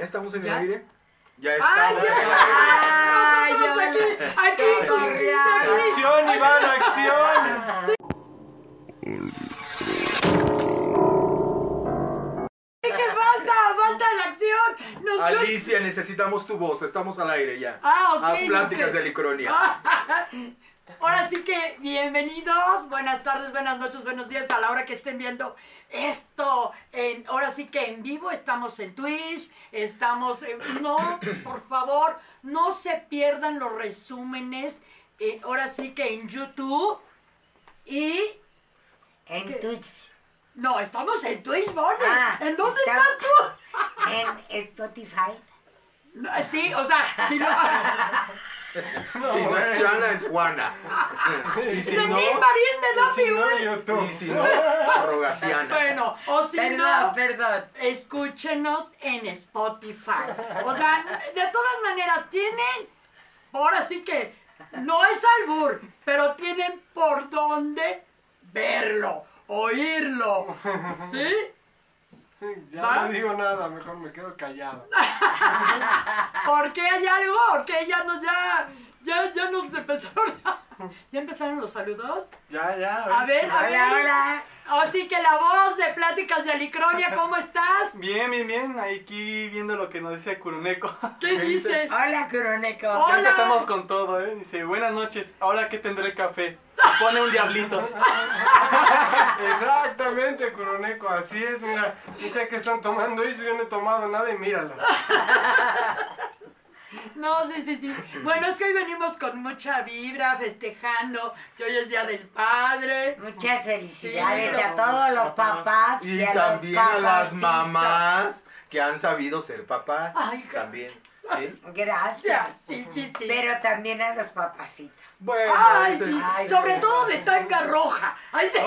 ¿Ya estamos en ¿Ya? el aire? Ya ¡Ay, estamos ya! en el aire. ¡Ay, Nosotros aquí! ¡Aquí! Casi. aquí. ¡Acción, Iván, acción! ¿Qué falta? ¡Falta la acción! Nos Alicia, necesitamos tu voz. Estamos al aire ya. Ah, ok. A pláticas ok. de Licronia. Ahora sí que bienvenidos, buenas tardes, buenas noches, buenos días a la hora que estén viendo esto. En, ahora sí que en vivo estamos en Twitch, estamos en, no, por favor, no se pierdan los resúmenes. eh, ahora sí que en YouTube y En. Twitch, no, estamos en Twitch, Bonnie. Ah, ¿En dónde estamos- estás tú? en Spotify. No, sí, o sea, si no, si no es Chana, es Juana. y si de no, Marín de no. YouTube. y si no, Rogaciana. Bueno, o si Perdón, no, perdón. escúchenos en Spotify. O sea, de todas maneras, tienen, ahora sí que, no es albur, pero tienen por dónde verlo, oírlo. ¿Sí? Ya ¿Va? no digo nada, mejor me quedo callado. Porque hay algo, que ya nos, ya, ya, ya nos empezaron a- ¿Ya empezaron los saludos? Ya, ya. A ver, a Hola, ver. hola. Así que la voz de Pláticas de Alicronia, ¿cómo estás? Bien, bien, bien. Aquí viendo lo que nos dice Kuroneko. ¿Qué dice? Hola, Croneco. Hola. Ya empezamos con todo, ¿eh? Dice, buenas noches. Ahora que tendré el café. Pone un diablito. Exactamente, Curoneco, así es, mira. Dice que están tomando ellos, yo no he tomado nada y mírala. No, sí, sí, sí. Bueno, es que hoy venimos con mucha vibra, festejando que hoy es Día del Padre. Muchas felicidades Sí, a todos los papás Y y a también los a las mamás que han sabido ser papás. Ay, también. ¿sí? Gracias. Sí, sí, sí. Pero también a los papacitos. Bueno, Ay, sí. Ay, Sobre sí. todo de tanga roja. Ay, sí.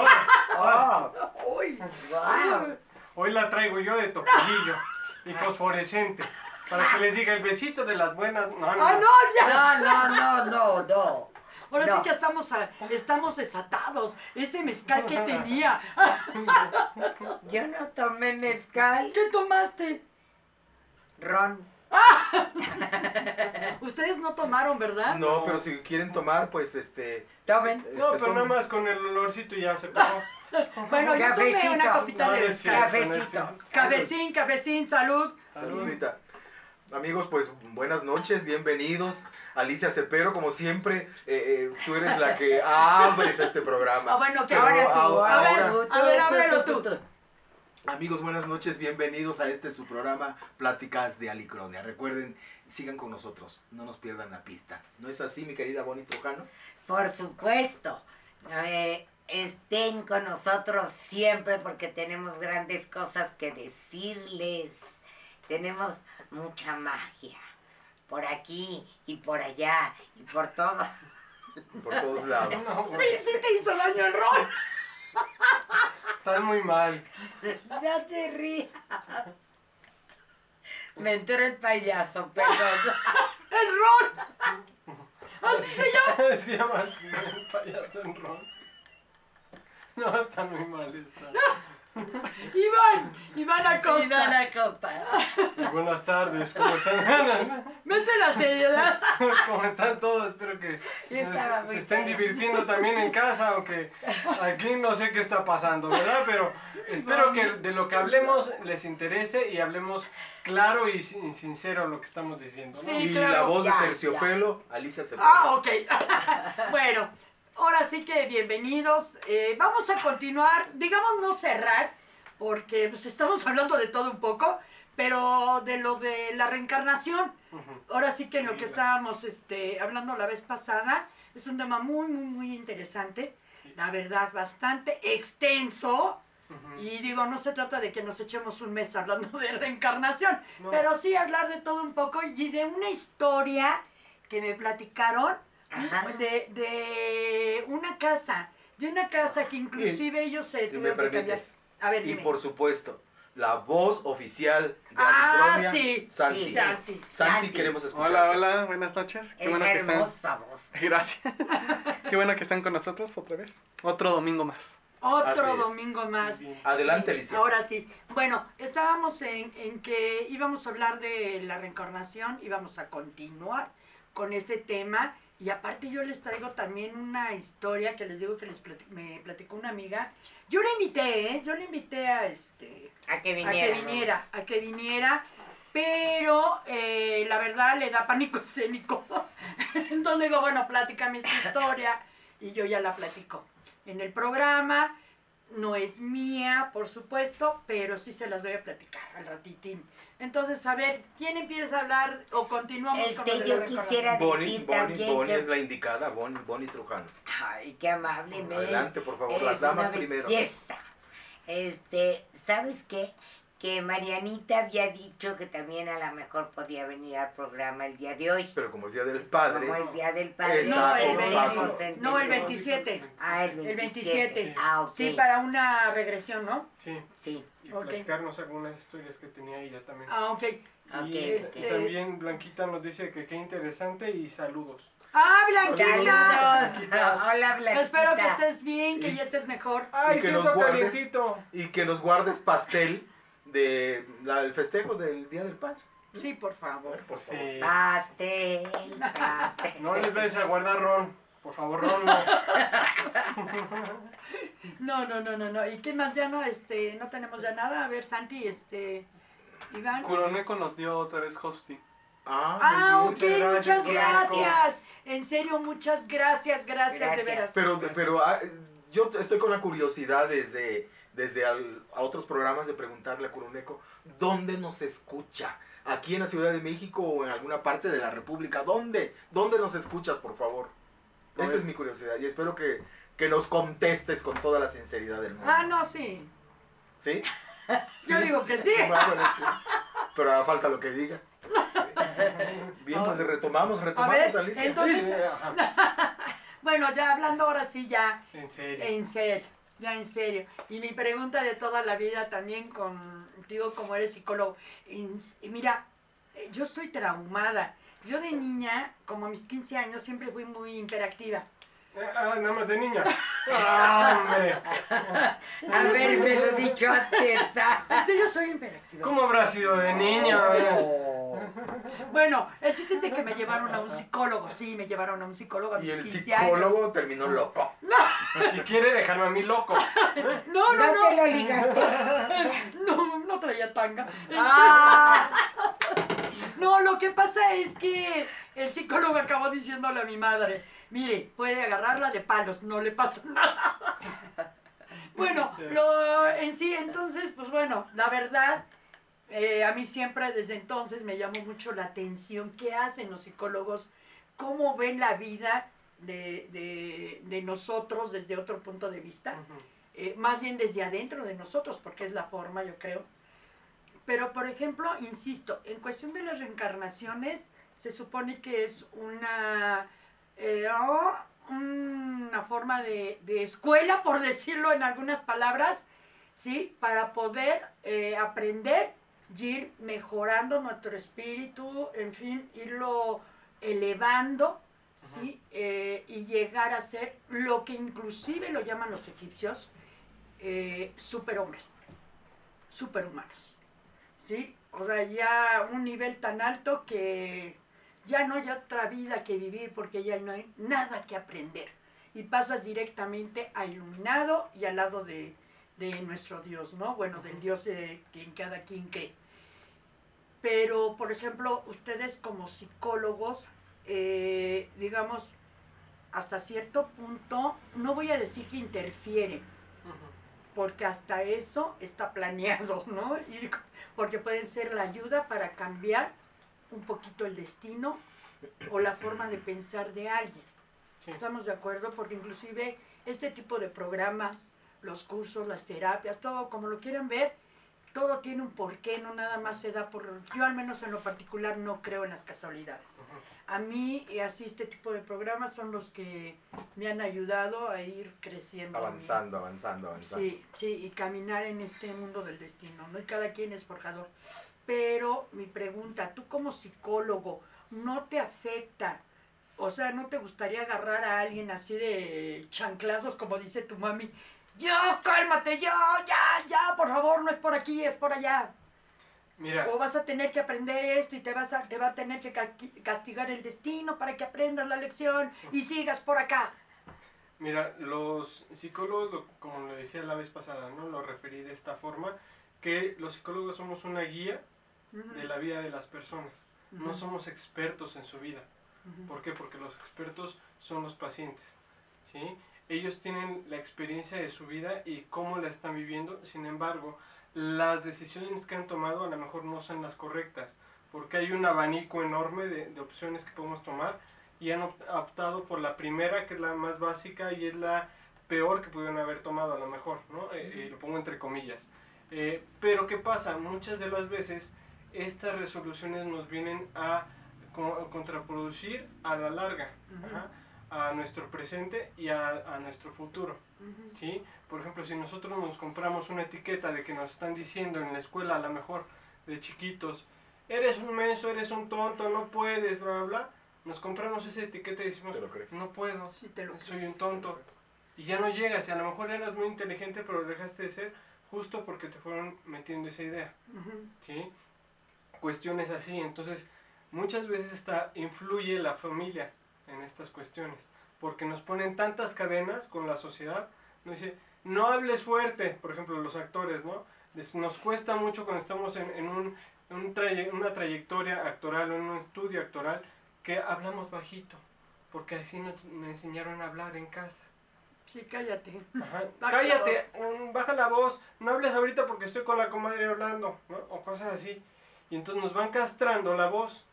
Oh, Uy. wow. Hoy la traigo yo de toquillillo y fosforescente. Para que les diga el besito de las buenas. No, no. Ah, no, ya. No, no, no, no, no. Ahora sí No. que estamos, a- estamos desatados. Ese mezcal que tenía. Yo no tomé mezcal. ¿Qué tomaste? Ron. Ustedes no tomaron, ¿verdad? No, pero si quieren tomar, pues este. Tomen. No, este, pero nada tomen. más con el olorcito ya se pagó. Bueno, yo tomé Cafecito. una copita No, de no es mezcal. cierto, no es Cafecito. cierto. Cafecín, cafecín, salud. Saludcita. Amigos, pues buenas noches, bienvenidos. Alicia Cepero, como siempre, eh, eh, tú eres la que abres este programa. Ah, bueno, que Ahora tú, a- ahora a ver, a ábrelo tú. Amigos, buenas noches, bienvenidos a este su programa Pláticas de Alicronia. Recuerden, sigan con nosotros, no nos pierdan la pista. ¿No es así, mi querida Bonnie Trujano? Por supuesto. Eh, estén con nosotros siempre porque tenemos grandes cosas que decirles. Tenemos mucha magia. Por aquí y por allá y por todo. Por todos lados. No, Sí, sí te hizo daño el rol. están muy mal. Ya te rías. Me entró el payaso, perdón. El rol. Así se llama. Se llama el payaso en ron. No, está muy mal esta. Iván, Iván Acosta. Iván Acosta. Buenas tardes, ¿cómo están? Vete la seriedad. ¿Cómo están todos? Espero que se, se estén divirtiendo también en casa, aunque aquí no sé qué está pasando, ¿verdad? Pero espero que de lo que hablemos les interese y hablemos claro y sin- sincero lo que estamos diciendo. ¿no? Sí. y claro, la voz ya, de terciopelo, Alicia Cepero. Ah, ok. bueno, ahora sí que bienvenidos. Eh, vamos a continuar, digamos no cerrar, porque pues, estamos hablando de todo un poco, pero de lo de la reencarnación. Ahora sí que en lo que estábamos este, hablando la vez pasada, es un tema muy, muy, muy interesante. La verdad, bastante extenso. Y digo, no se trata de que nos echemos un mes hablando de reencarnación, No. pero sí hablar de todo un poco y de una historia que me platicaron Ajá. de, de una casa, de una casa que inclusive ellos se si me tuvieron que cambiar. permites. A ver, Y dime. por supuesto, la voz oficial de Ah, sí, Santi. sí, Santi. Santi, queremos escuchar. Hola, hola, buenas noches. Qué Es bueno que están. hermosa voz. Gracias. Qué bueno que están con nosotros otra vez. Otro domingo más. Otro domingo más. Adelante, Sí, Alicia. Ahora sí. Bueno, estábamos en, en que íbamos a hablar de la reencarnación, íbamos a continuar con ese tema. Y aparte yo les traigo también una historia que les digo que les plati- me platicó una amiga. Yo la invité, ¿eh? Yo la invité a este A que a viniera. que viniera, a que viniera, pero eh, la verdad le da pánico escénico. Entonces digo, bueno, platícame esta historia y yo ya la platico en el programa. No es mía, por supuesto, pero sí se las voy a platicar al ratitín. Entonces, a ver, ¿quién empieza a hablar o continuamos con Este, de yo quisiera Bonnie, decir Bonnie, también Bonnie que- es la indicada, Bonnie, Bonnie Trujano. Ay, qué amable, Mel. Adelante, por favor, Eres las damas una primero. belleza. Este, ¿sabes qué? Que Marianita había dicho que también a lo mejor podía venir al programa el día de hoy. Pero como es Día del Padre, Como es Día del Padre. No, el, ocupado. 20 podemos no, el entender. 27. Ah, el El 27. 27. Ah, ok. Sí, para una regresión, ¿no? Sí, Sí, y Ok. platicarnos algunas historias que tenía ella también. Ah, ok. ok. y este- también Blanquita nos dice que qué interesante y saludos. ¡Ah, Blanquita! Hola, Blanquita. Espero que estés bien, que ya estés mejor. ¡Ay, que siento nos guardes. calientito! y que nos guardes pastel de la- el festejo del Día del Padre. Sí, por favor. Por favor. Sí. Pastel, pastel. No les vayas a guardar ron. Por favor, no. No, no, no, no, no. ¿Y qué más? Ya no, este, no tenemos ya nada. A ver, Santi, este, Iván. Curoneco nos dio otra vez hosting. Ah, Ah, ok, muchas gracias. gracias. En serio, muchas gracias, gracias, de Gracias. veras. Pero, pero ah, yo estoy con la curiosidad desde, desde al- a otros programas de preguntarle a Curuneco, ¿dónde nos escucha? ¿Aquí en la Ciudad de México o en alguna parte de la República? ¿Dónde? ¿Dónde nos escuchas, por favor? Esa Pues- es mi curiosidad y espero que, que nos contestes con toda la sinceridad del mundo. Ah, no, sí. ¿Sí? Yo digo que sí. Bueno, bueno, sí. Pero ahora falta lo que diga. Bien, pues retomamos, retomamos, ver, Alicia. entonces- Sí. Bueno, ya hablando ahora sí, ya En serio. en serio, ya en serio. Y mi pregunta de toda la vida también contigo como eres psicólogo. En- mira, eh, yo estoy traumada. Yo de niña, como a mis 15 años, siempre fui muy hiperactiva. Ah, nada más de niña. Ah, hombre. Haberme lo dicho antes. ah. En serio, soy hiperactiva. ¿Cómo habrá sido de niña? Bueno, el chiste es de que me llevaron a un psicólogo. Sí, me llevaron a un psicólogo a mis Y el 15 años. psicólogo terminó loco. Y quiere dejarme a mí loco. No, no, No te no. lo ligaste. No, no traía tanga. Ah, No, lo que pasa es que el psicólogo acabó diciéndole a mi madre, mire, puede agarrarla de palos, no le pasa nada. Bueno, lo, en sí, entonces, pues bueno, la verdad, eh, a mí siempre desde entonces me llamó mucho la atención qué hacen los psicólogos, cómo ven la vida de, de- de nosotros desde otro punto de vista eh, más bien desde adentro de nosotros, porque es la forma, yo creo. Pero, por ejemplo, insisto, en cuestión de las reencarnaciones, se supone que es una, eh, oh, una forma de, de escuela, por decirlo en algunas palabras, ¿sí? Para poder eh, aprender y ir mejorando nuestro espíritu, en fin, irlo elevando, ¿sí? Eh, y llegar a ser lo que inclusive lo llaman los egipcios, eh, superhombres, superhumanos, ¿sí? O sea, ya un nivel tan alto que ya no hay otra vida que vivir porque ya no hay nada que aprender. Y pasas directamente a iluminado y al lado de, de nuestro Dios, ¿no? Bueno, del Dios de quien cada quien cree. Pero, por ejemplo, ustedes como psicólogos, eh, digamos, hasta cierto punto, no voy a decir que interfieren, porque hasta eso está planeado, ¿no? Y- porque pueden ser la ayuda para cambiar un poquito el destino o la forma de pensar de alguien. Sí. ¿Estamos de acuerdo? Porque inclusive este tipo de programas, los cursos, las terapias, todo como lo quieran ver, todo tiene un porqué, no nada más se da por... Yo al menos en lo particular no creo en las casualidades. A mí, y así este tipo de programas son los que me han ayudado a ir creciendo. Avanzando, avanzando, avanzando. Sí, sí, y caminar en este mundo del destino, ¿no? Y cada quien es forjador. Pero mi pregunta, tú como psicólogo, ¿no te afecta? O sea, ¿no te gustaría agarrar a alguien así de chanclazos, como dice tu mami, ya, cálmate, ya, ya, ya, por favor, no es por aquí, es por allá. Mira, O vas a tener que aprender esto y te, vas a, te va a tener que ca- castigar el destino para que aprendas la lección y sigas por acá. Mira, los psicólogos, lo- como lo decía la vez pasada, ¿no? Lo referí de esta forma, que los psicólogos somos una guía de la vida de las personas. No Ujú. somos expertos en su vida. Ujú. ¿Por qué? Porque los expertos son los pacientes, ¿sí? Ellos tienen la experiencia de su vida y cómo la están viviendo, sin embargo, las decisiones que han tomado a lo mejor no son las correctas, porque hay un abanico enorme de, de opciones que podemos tomar y han opt- optado por la primera, que es la más básica y es la peor que pudieron haber tomado a lo mejor, ¿no? Eh, eh, lo pongo entre comillas. Eh, pero ¿qué pasa? Muchas de las veces estas resoluciones nos vienen a co- contraproducir a la larga ajá, a nuestro presente y a, a nuestro futuro. ¿sí? Por ejemplo, si nosotros nos compramos una etiqueta de que nos están diciendo en la escuela, a lo mejor de chiquitos, eres un menso, eres un tonto, no puedes, bla, bla, bla, nos compramos esa etiqueta y decimos, no puedo, Sí, te lo soy crees. un tonto. Y ya no llegas, y a lo mejor eras muy inteligente, pero dejaste de ser justo porque te fueron metiendo esa idea. ¿sí? Cuestiones así, entonces muchas veces está, influye la familia en estas cuestiones, porque nos ponen tantas cadenas con la sociedad, nos dice, no hables fuerte, por ejemplo, los actores, ¿no? Nos cuesta mucho cuando estamos en, en un, un una trayectoria actoral o en un estudio actoral que hablamos bajito, porque así nos, nos enseñaron a hablar en casa. Sí, cállate. Ajá, Cállate, baja la voz, no hables ahorita porque estoy con la comadre hablando, ¿no? o cosas así. Y entonces nos van castrando la voz.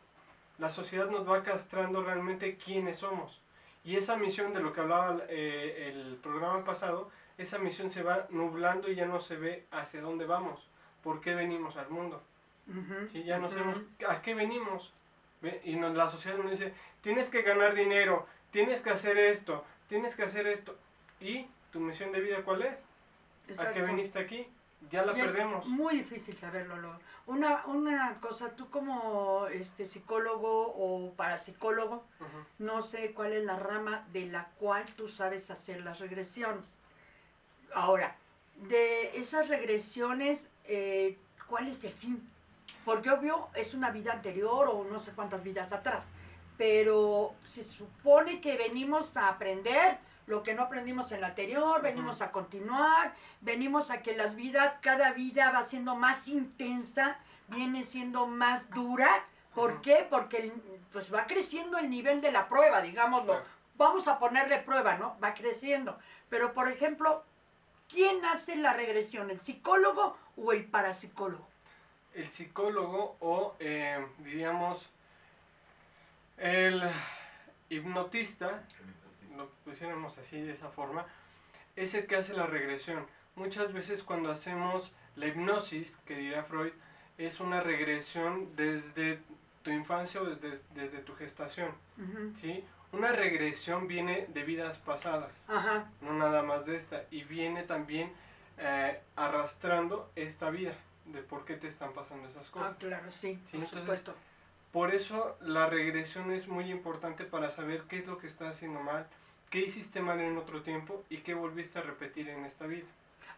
La sociedad nos va castrando realmente quiénes somos. Y esa misión de lo que hablaba eh, el programa pasado, esa misión se va nublando y ya no se ve hacia dónde vamos, por qué venimos al mundo. ¿sí? Ya no sabemos a qué venimos. ¿ve? Y nos- la sociedad nos dice, tienes que ganar dinero, tienes que hacer esto, tienes que hacer esto. ¿Y tu misión de vida cuál es? ¿A qué viniste aquí? Ya la Y es perdemos. muy difícil saberlo. Lo- Una, una cosa, tú como este psicólogo o parapsicólogo, Ujú. no sé cuál es la rama de la cual tú sabes hacer las regresiones. Ahora, de esas regresiones, eh, ¿cuál es el fin? Porque obvio es una vida anterior o no sé cuántas vidas atrás, pero se supone que venimos a aprender lo que no aprendimos en la anterior, venimos a continuar, venimos a que las vidas, cada vida va siendo más intensa, viene siendo más dura. ¿Por qué? Porque el- pues va creciendo el nivel de la prueba, digámoslo. Vamos a ponerle prueba, ¿no? Va creciendo. Pero, por ejemplo, ¿quién hace la regresión? ¿El psicólogo o el parapsicólogo? El psicólogo o, eh, diríamos, el hipnotista, lo pusiéramos así de esa forma, es el que hace la regresión. Muchas veces cuando hacemos la hipnosis, que dirá Freud, es una regresión desde tu infancia o desde, desde tu gestación. ¿sí? Una regresión viene de vidas pasadas, Ajá. no nada más de esta, y viene también eh, arrastrando esta vida, de por qué te están pasando esas cosas. Ah, claro, sí, Sí, por entonces, supuesto. Por eso la regresión es muy importante para saber qué es lo que estás haciendo mal, qué hiciste mal en otro tiempo y qué volviste a repetir en esta vida.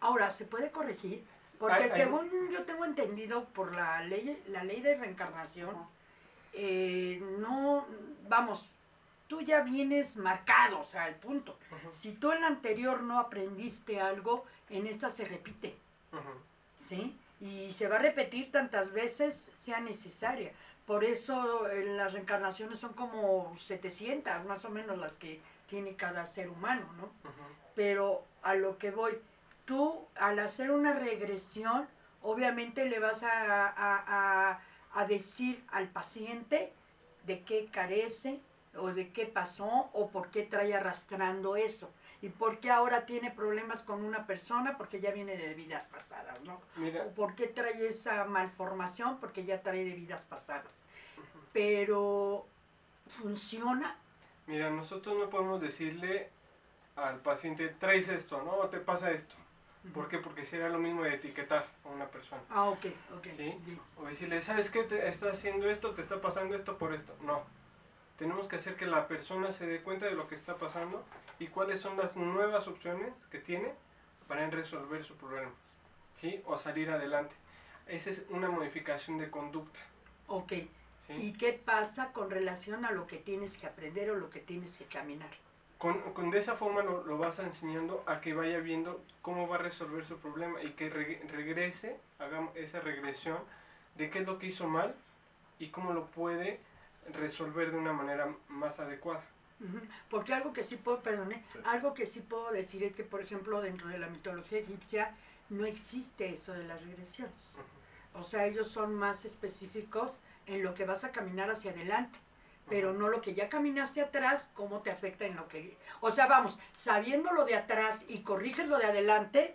Ahora, ¿se puede corregir? Porque Hay- hay- según yo tengo entendido por la ley, la ley de reencarnación, eh, no, vamos, tú ya vienes marcado, o sea, el punto. Si tú en la anterior no aprendiste algo, en esta se repite. ¿sí? Y se va a repetir tantas veces sea necesaria. Por eso eh, las reencarnaciones son como 700, más o menos las que tiene cada ser humano, ¿no? Pero a lo que voy, tú al hacer una regresión, obviamente le vas a, a- a- a decir al paciente de qué carece o de qué pasó o por qué trae arrastrando eso. Y por qué ahora tiene problemas con una persona porque ya viene de vidas pasadas, ¿no? Mira, o por qué trae esa malformación porque ya trae de vidas pasadas. Pero funciona. mira, nosotros no podemos decirle al paciente, traes esto, ¿no? O te pasa esto. ¿Por qué? Porque sería lo mismo de etiquetar a una persona. Ah, ok, ok. Sí. bien. O decirle, ¿sabes qué? Te está haciendo esto, te está pasando esto por esto. No. Tenemos que hacer que la persona se dé cuenta de lo que está pasando y cuáles son las nuevas opciones que tiene para resolver su problema, ¿sí? O salir adelante. Esa es una modificación de conducta, Ok. ¿sí? ¿Y qué pasa con relación a lo que tienes que aprender o lo que tienes que caminar? Con, con de esa forma lo, lo vas enseñando a que vaya viendo cómo va a resolver su problema y que re- regrese, haga esa regresión de qué es lo que hizo mal y cómo lo puede resolver de una manera más adecuada. Porque algo que sí puedo, perdone, Sí. algo que sí puedo decir es que, por ejemplo, dentro de la mitología egipcia no existe eso de las regresiones. O sea, ellos son más específicos en lo que vas a caminar hacia adelante, pero no lo que ya caminaste atrás, cómo te afecta en lo que... O sea, vamos, sabiendo lo de atrás y corriges lo de adelante,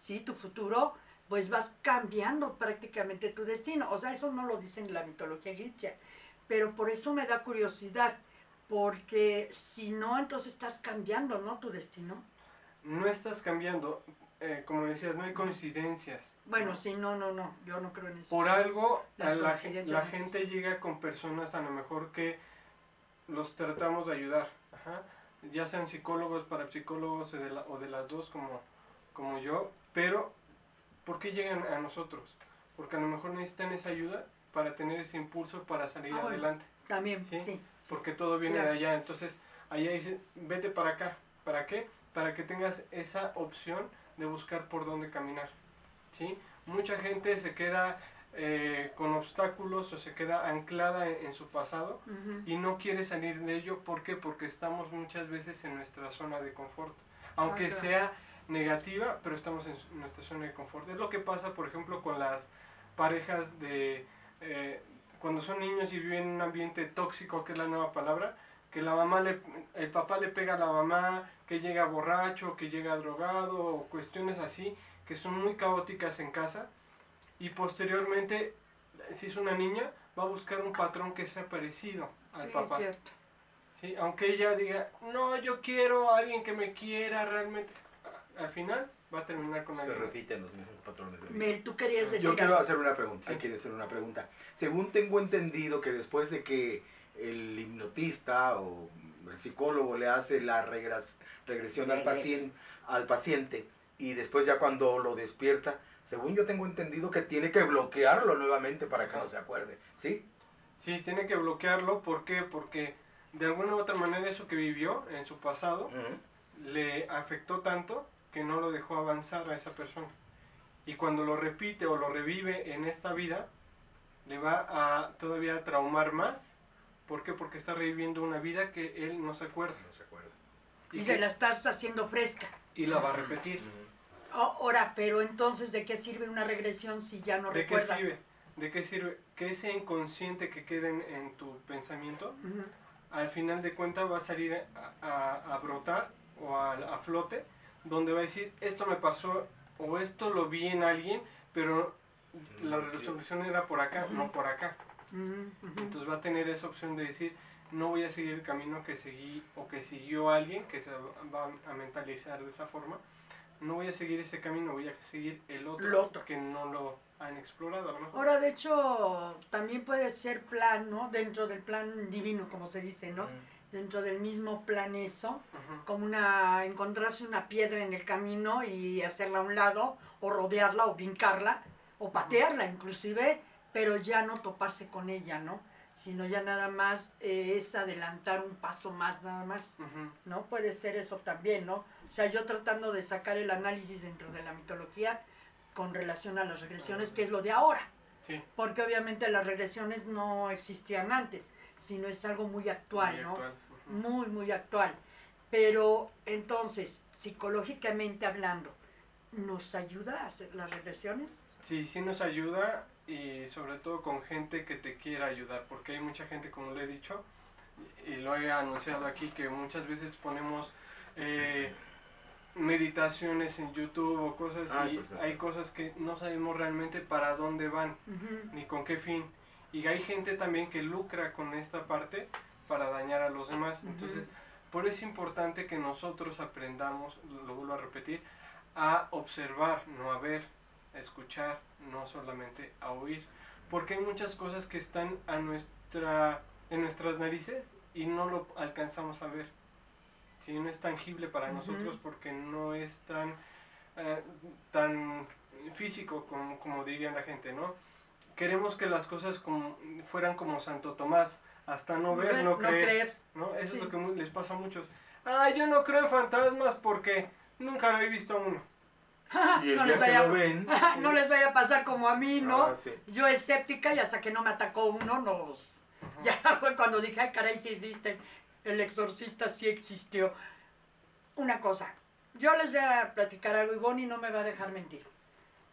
¿sí? Tu futuro, pues vas cambiando prácticamente tu destino. O sea, eso no lo dice en la mitología egipcia, pero por eso me da curiosidad, porque si no, entonces estás cambiando, ¿no? Tu destino. No estás cambiando, eh, como decías, no hay coincidencias. Bueno, ¿no? sí, no, no, no, yo no creo en eso. Por algo, la, no gente llega con personas a lo mejor que los tratamos de ayudar, ajá, ya sean psicólogos, parapsicólogos o de, la- o de las dos como, como yo, pero ¿por qué llegan a nosotros? Porque a lo mejor necesitan esa ayuda para tener ese impulso para salir Ah, bueno. adelante, También, Sí, sí. sí. porque todo viene claro. de allá, entonces allá dicen, vete para acá, ¿para qué? Para que tengas esa opción de buscar por dónde caminar, ¿sí? Mucha gente se queda eh, con obstáculos o se queda anclada en, en su pasado Ujú. y no quiere salir de ello, ¿por qué? Porque estamos muchas veces en nuestra zona de confort, aunque Ah, claro. sea negativa, pero estamos en nuestra zona de confort. Es lo que pasa, por ejemplo, con las parejas de eh, cuando son niños y viven en un ambiente tóxico, que es la nueva palabra, que la mamá le, el papá le pega a la mamá, que llega borracho, que llega drogado, o cuestiones así, que son muy caóticas en casa, y posteriormente, si es una niña, va a buscar un patrón que sea parecido al Sí, es papá. cierto. ¿sí? Aunque ella diga, no, yo quiero a alguien que me quiera realmente, al final va a terminar con Se alguien repiten los mismos patrones de vida. Mel, tú querías decir Yo quiero algo? hacer una pregunta. Sí. Ay, quiero hacer una pregunta. Según tengo entendido que después de que el hipnotista o el psicólogo le hace la regras- regresión al paciente, al paciente y después ya cuando lo despierta, según yo tengo entendido que tiene que bloquearlo nuevamente para que no se acuerde. ¿Sí? Sí, tiene que bloquearlo, ¿por qué? Porque de alguna u otra manera eso que vivió en su pasado le afectó tanto que no lo dejó avanzar a esa persona. Y cuando lo repite o lo revive en esta vida, le va a todavía traumar más. ¿Por qué? Porque está reviviendo una vida que él no se acuerda. No se acuerda. Y Y, se que- la estás haciendo fresca. y la va a repetir. Ujú. Ahora, pero entonces, ¿de qué sirve una regresión si ya no ¿De qué recuerdas? sirve? ¿De qué sirve? Que ese inconsciente que quede en, en tu pensamiento, al final de cuentas va a salir a, a- a brotar o a, a flote, donde va a decir, esto me pasó o esto lo vi en alguien, pero la resolución era por acá, no por acá. Entonces va a tener esa opción de decir, no voy a seguir el camino que seguí o que siguió alguien, que se va a mentalizar de esa forma. No voy a seguir ese camino, voy a seguir el otro, El otro. que no lo han explorado a lo mejor. Ahora, de hecho, también puede ser plan, ¿no? Dentro del plan divino, como se dice, ¿no? Dentro del mismo plan eso, como una, encontrarse una piedra en el camino y hacerla a un lado, o rodearla, o brincarla, o patearla inclusive, pero ya no toparse con ella, ¿no? Sino ya nada más eh, es adelantar un paso más, nada más. ¿no? Puede ser eso también, ¿no? O sea, yo tratando de sacar el análisis dentro de la mitología con relación a las regresiones, que es lo de ahora, Sí, porque obviamente las regresiones no existían antes, sino es algo muy actual, muy ¿no? actual. Muy, muy actual. Pero entonces, psicológicamente hablando, ¿nos ayuda a hacer las regresiones? Sí, sí nos ayuda y sobre todo con gente que te quiera ayudar, porque hay mucha gente, como le he dicho, y lo he anunciado aquí, que muchas veces ponemos eh, meditaciones en YouTube o cosas y pues, hay cosas que no sabemos realmente para dónde van ni con qué fin. Y hay gente también que lucra con esta parte para dañar a los demás. Entonces, por eso es importante que nosotros aprendamos, lo vuelvo a repetir, a observar, no a ver, a escuchar, no solamente a oír. Porque hay muchas cosas que están a nuestra, en nuestras narices y no lo alcanzamos a ver. Si no es tangible para nosotros porque no es tan eh, tan físico como, como diría la gente, ¿no? Queremos que las cosas como, fueran como Santo Tomás, hasta no ver, no, creer, ¿no? Eso Sí. es lo que les pasa a muchos. Ah, yo no creo en fantasmas porque nunca lo he visto a uno. Y el no, día les que vaya, lo ven. no les vaya a pasar como a mí, ¿no? Ah, sí. Yo escéptica y hasta que no me atacó uno, nos... Ya fue cuando dije, ay, caray, sí existe. El exorcista sí existió. Una cosa, yo les voy a platicar algo y Bonnie no me va a dejar mentir.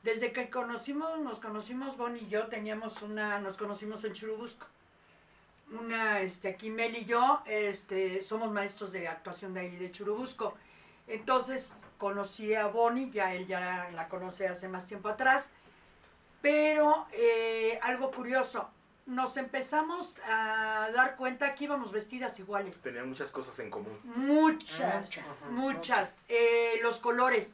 Desde que conocimos, nos conocimos, Bonnie y yo, teníamos una, nos conocimos en Churubusco. Una, este, aquí Mel y yo, este, somos maestros de actuación de ahí de Churubusco. Entonces conocí a Bonnie, ya él ya la conoce hace más tiempo atrás. Pero eh, algo curioso, nos empezamos a dar cuenta que íbamos vestidas iguales. Tenían muchas cosas en común. Muchas, Muchas, muchas. Eh, los colores.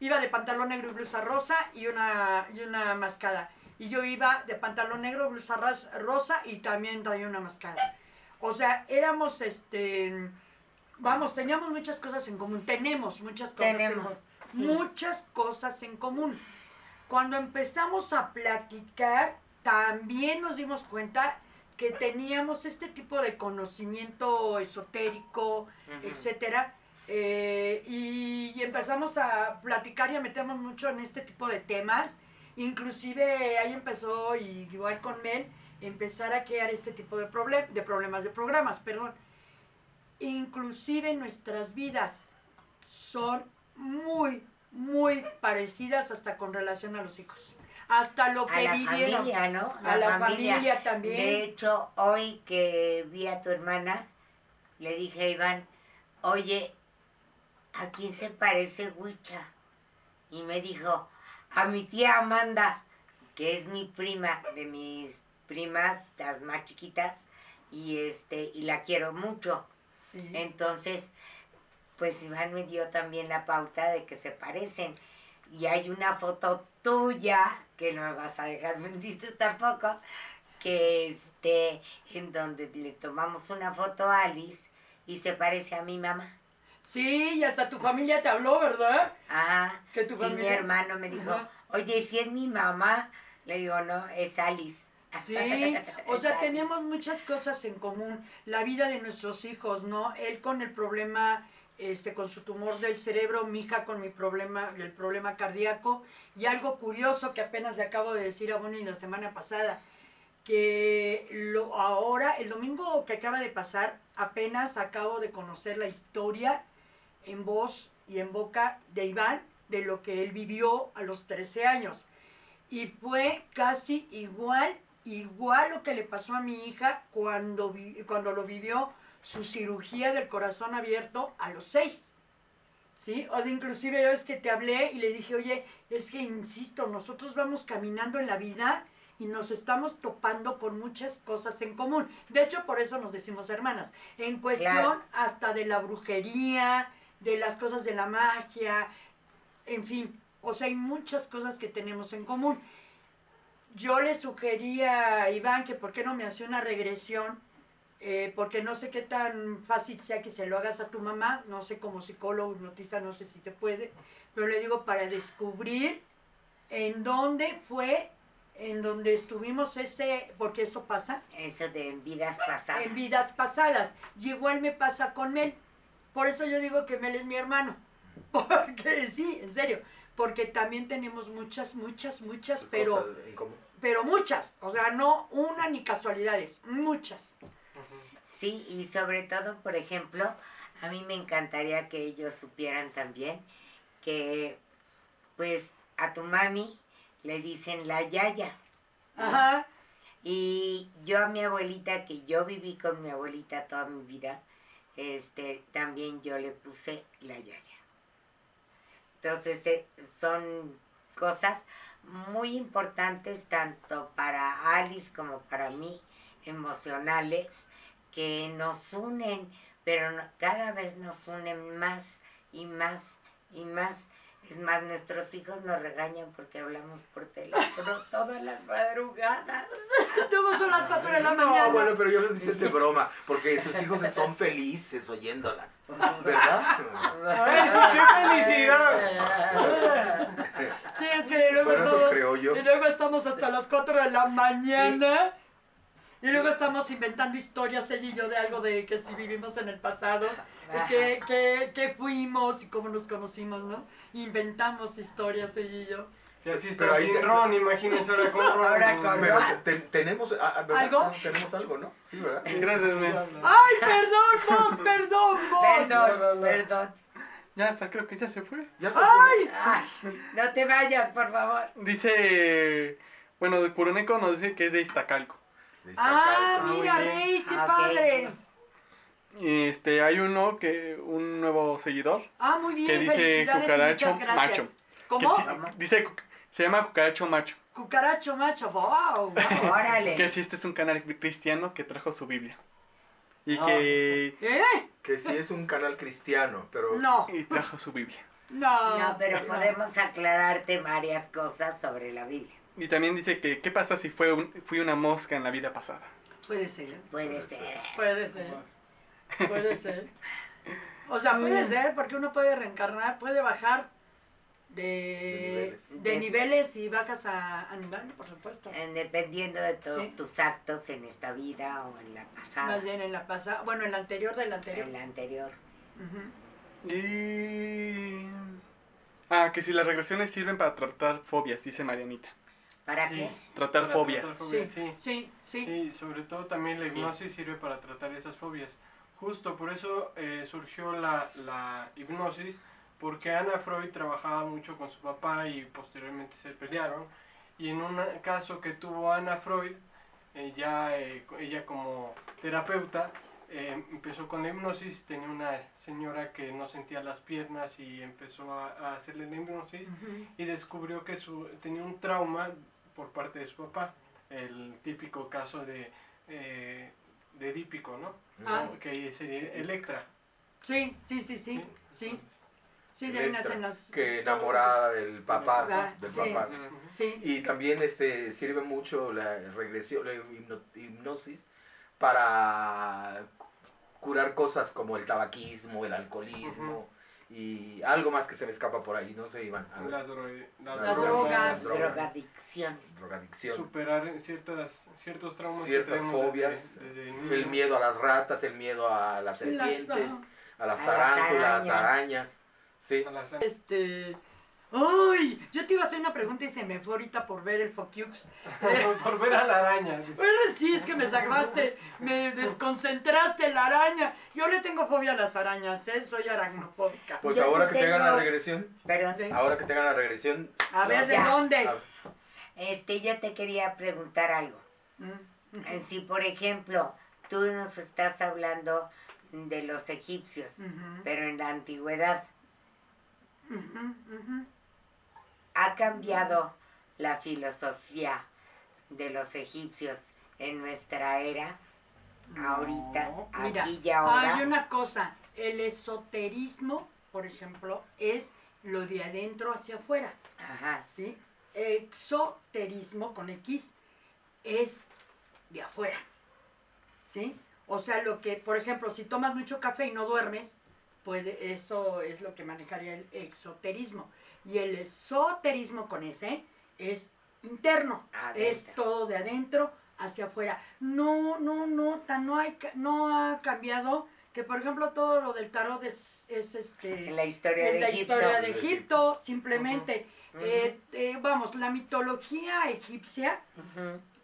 Iba de pantalón negro y blusa rosa y una, y una mascada. Y yo iba de pantalón negro, blusa rosa y también traía una mascada. O sea, éramos, este, vamos, teníamos muchas cosas en común. Tenemos muchas cosas en Tenemos, común. sí. Muchas cosas en común. Cuando empezamos a platicar, también nos dimos cuenta que teníamos este tipo de conocimiento esotérico, etcétera. Eh, y, y empezamos a platicar y a meternos mucho en este tipo de temas. Inclusive ahí empezó, y igual con Mel, empezar a crear este tipo de, problem- de problemas, de programas, perdón. Inclusive nuestras vidas son muy, muy parecidas hasta con relación a los hijos. Hasta lo A que la vivieron. familia, ¿no? a la familia también. De hecho, hoy que vi a tu hermana, le dije a Iván, oye, ¿a quién se parece Huicha? Y me dijo, a mi tía Amanda, que es mi prima, de mis primas, las más chiquitas, y este, y la quiero mucho. Sí. Entonces, pues Iván me dio también la pauta de que se parecen. Y hay una foto tuya, que no me vas a dejar mentir tampoco, que este, en donde le tomamos una foto a Alice y se parece a mi mamá. Sí, y hasta tu familia te habló, ¿verdad? Ah, Que tu sí, mi familia. hermano me dijo, Ajá. oye, si es mi mamá, le digo, no, es Alice. Sí, o sea, Alice. tenemos muchas cosas en común. La vida de nuestros hijos, ¿no? Él con el problema, este, con su tumor del cerebro, mi hija con mi problema, el problema cardíaco. Y algo curioso que apenas le acabo de decir a Bonnie la semana pasada, que lo, ahora, el domingo que acaba de pasar, apenas acabo de conocer la historia en voz y en boca de Iván de lo que él vivió a los 13 años. Y fue casi igual, igual lo que le pasó a mi hija cuando, vi- cuando lo vivió su cirugía del corazón abierto a los 6. ¿Sí? O de inclusive yo es que te hablé y le dije, oye, es que insisto, nosotros vamos caminando en la vida y nos estamos topando con muchas cosas en común. De hecho, por eso nos decimos hermanas. En cuestión Claro. hasta de la brujería, de las cosas de la magia, en fin, o sea, hay muchas cosas que tenemos en común. Yo le sugería a Iván que por qué no me hace una regresión, eh, porque no sé qué tan fácil sea que se lo hagas a tu mamá, no sé como psicólogo, hipnotista, no sé si se puede, pero le digo para descubrir en dónde fue, en donde estuvimos ese, porque eso pasa, Eso de vidas pasadas. en vidas pasadas. Y igual me pasa con Mel. Por eso yo digo que Mel es mi hermano. Porque sí, en serio. Porque también tenemos muchas, muchas, muchas, Sus pero, cosas en común. pero muchas. O sea, no una ni casualidades, muchas. Sí, y sobre todo, por ejemplo, a mí me encantaría que ellos supieran también que, pues, a tu mami le dicen la yaya. Ajá. Y yo a mi abuelita, que yo viví con mi abuelita toda mi vida, este, también yo le puse la yaya. Entonces, eh, son cosas muy importantes tanto para Alice como para mí, emocionales, que nos unen, pero cada vez nos unen más y más y más. Es más, nuestros hijos nos regañan porque hablamos por teléfono todas las madrugadas. Luego son las 4 de la no, mañana. bueno, pero yo les dice de broma, porque sus hijos son felices oyéndolas, ¿verdad? ¡Eso, qué felicidad! Sí, es que luego Bueno, eso estamos. creo yo. Y luego estamos hasta las 4 de la mañana. Y luego estamos inventando historias, ella y yo, de algo de que si vivimos en el pasado, y que, que, que fuimos y cómo nos conocimos, ¿no? Inventamos historias, ella y yo. Si así Pero está ahí sin te- Ron, imagínense ahora con Ron. Ahora con Pero Ron. te- tenemos, ah, ah. ¿Algo? Tenemos algo, ¿no? Sí, ¿verdad? Gracias, men. ¡Ay, perdón, vos! ¡Perdón, vos! Perdón, perdón. Ya está, creo que ya se fue. Ya se fue. ¡Ay! Ay, no te vayas, por favor. Dice, bueno, de Curuneco nos dice que es de Iztacalco. ¡Ah, mira. Rey! ¡Qué Ah, padre! Este, hay uno que, un nuevo seguidor, Ah, muy bien, que dice cucaracho muchas gracias. macho. que ¿Cómo? sí- dice, se llama Cucaracho Macho. Cucaracho macho, wow. Órale. Que sí, este es un canal cristiano que trajo su Biblia. Y Ah. que ¿Eh? Que sí es un canal cristiano, pero... No, y trajo su Biblia. no. No, pero podemos aclararte varias cosas sobre la Biblia. Y también dice que, ¿qué pasa si fue un- fui una mosca en la vida pasada? Puede ser, Puede ser. puede ser, puede ser. O sea, puede ser porque uno puede reencarnar, puede bajar De de, niveles. de niveles y bajas a, a nivel, por supuesto. Dependiendo de todos Sí. tus actos en esta vida o en la pasada, Más bien en la pasada, bueno, en la anterior de la anterior. en la anterior. Y... Ah, que si las regresiones sirven para tratar fobias, dice Marianita. ¿Para Sí. qué? Tratar Para fobias. tratar fobias, Sí, sí. sí, sí. Sí, sobre todo también la Sí. hipnosis sirve para tratar esas fobias. Justo por eso eh, surgió la, la hipnosis, porque Ana Freud trabajaba mucho con su papá y posteriormente se pelearon. Y en un caso que tuvo Ana Freud, ella, eh, ella como terapeuta, eh, empezó con la hipnosis, tenía una señora que no sentía las piernas y empezó a, a hacerle la hipnosis Ujú. y descubrió que su, tenía un trauma por parte de su papá, el típico caso de, eh, de Dípico, ¿no? Ah. Que sería Electra. Sí, sí, sí, sí, sí. Sí, de ahí nacen las... que enamorada del papá, Ah, del sí. papá. Sí, Y también este sirve mucho la regresión, la hipno- hipnosis para cu- curar cosas como el tabaquismo, el alcoholismo y algo más que se me escapa por ahí, no sé, Iván. Las, dro- las Las drogas, drogas. Drogadicción. drogadicción, superar ciertas, ciertos traumas Ciertas que tenemos desde- fobias, desde el miedo a las ratas, el miedo a las Las- serpientes, las A las tarántulas, arañas. arañas. Sí. Este. ¡Ay! Yo te iba a hacer una pregunta y se me fue ahorita por ver el Focux. por ver a la araña. Bueno, sí, es que me sacaste, me desconcentraste la araña. Yo le tengo fobia a las arañas, ¿eh? Soy aracnofóbica. Pues Yo ahora te que te hagan la tengo- regresión, Perdón. Sí. ahora que te hagan la regresión, A ver, ¿de Ya. dónde? Este, yo te quería preguntar algo. Mm, Eh, Si, por ejemplo, tú nos estás hablando de los egipcios, pero en la antigüedad, ujú, ujú. ¿Ha cambiado la filosofía de los egipcios en nuestra era? Ahorita, aquí y ahora. Hay una cosa, el esoterismo, por ejemplo, es lo de adentro hacia afuera. Ajá. ¿sí? Exoterismo con X es de afuera, ¿sí? O sea, lo que, por ejemplo, si tomas mucho café y no duermes, puede, eso es lo que manejaría el exoterismo. Y el esoterismo con S es interno, es todo de adentro hacia afuera. No, no, no, tan, no, hay, ca- no ha cambiado que, por ejemplo, todo lo del tarot es, es este... En la historia es de la Egipto. historia de Egipto, simplemente. Eh, eh, vamos, la mitología egipcia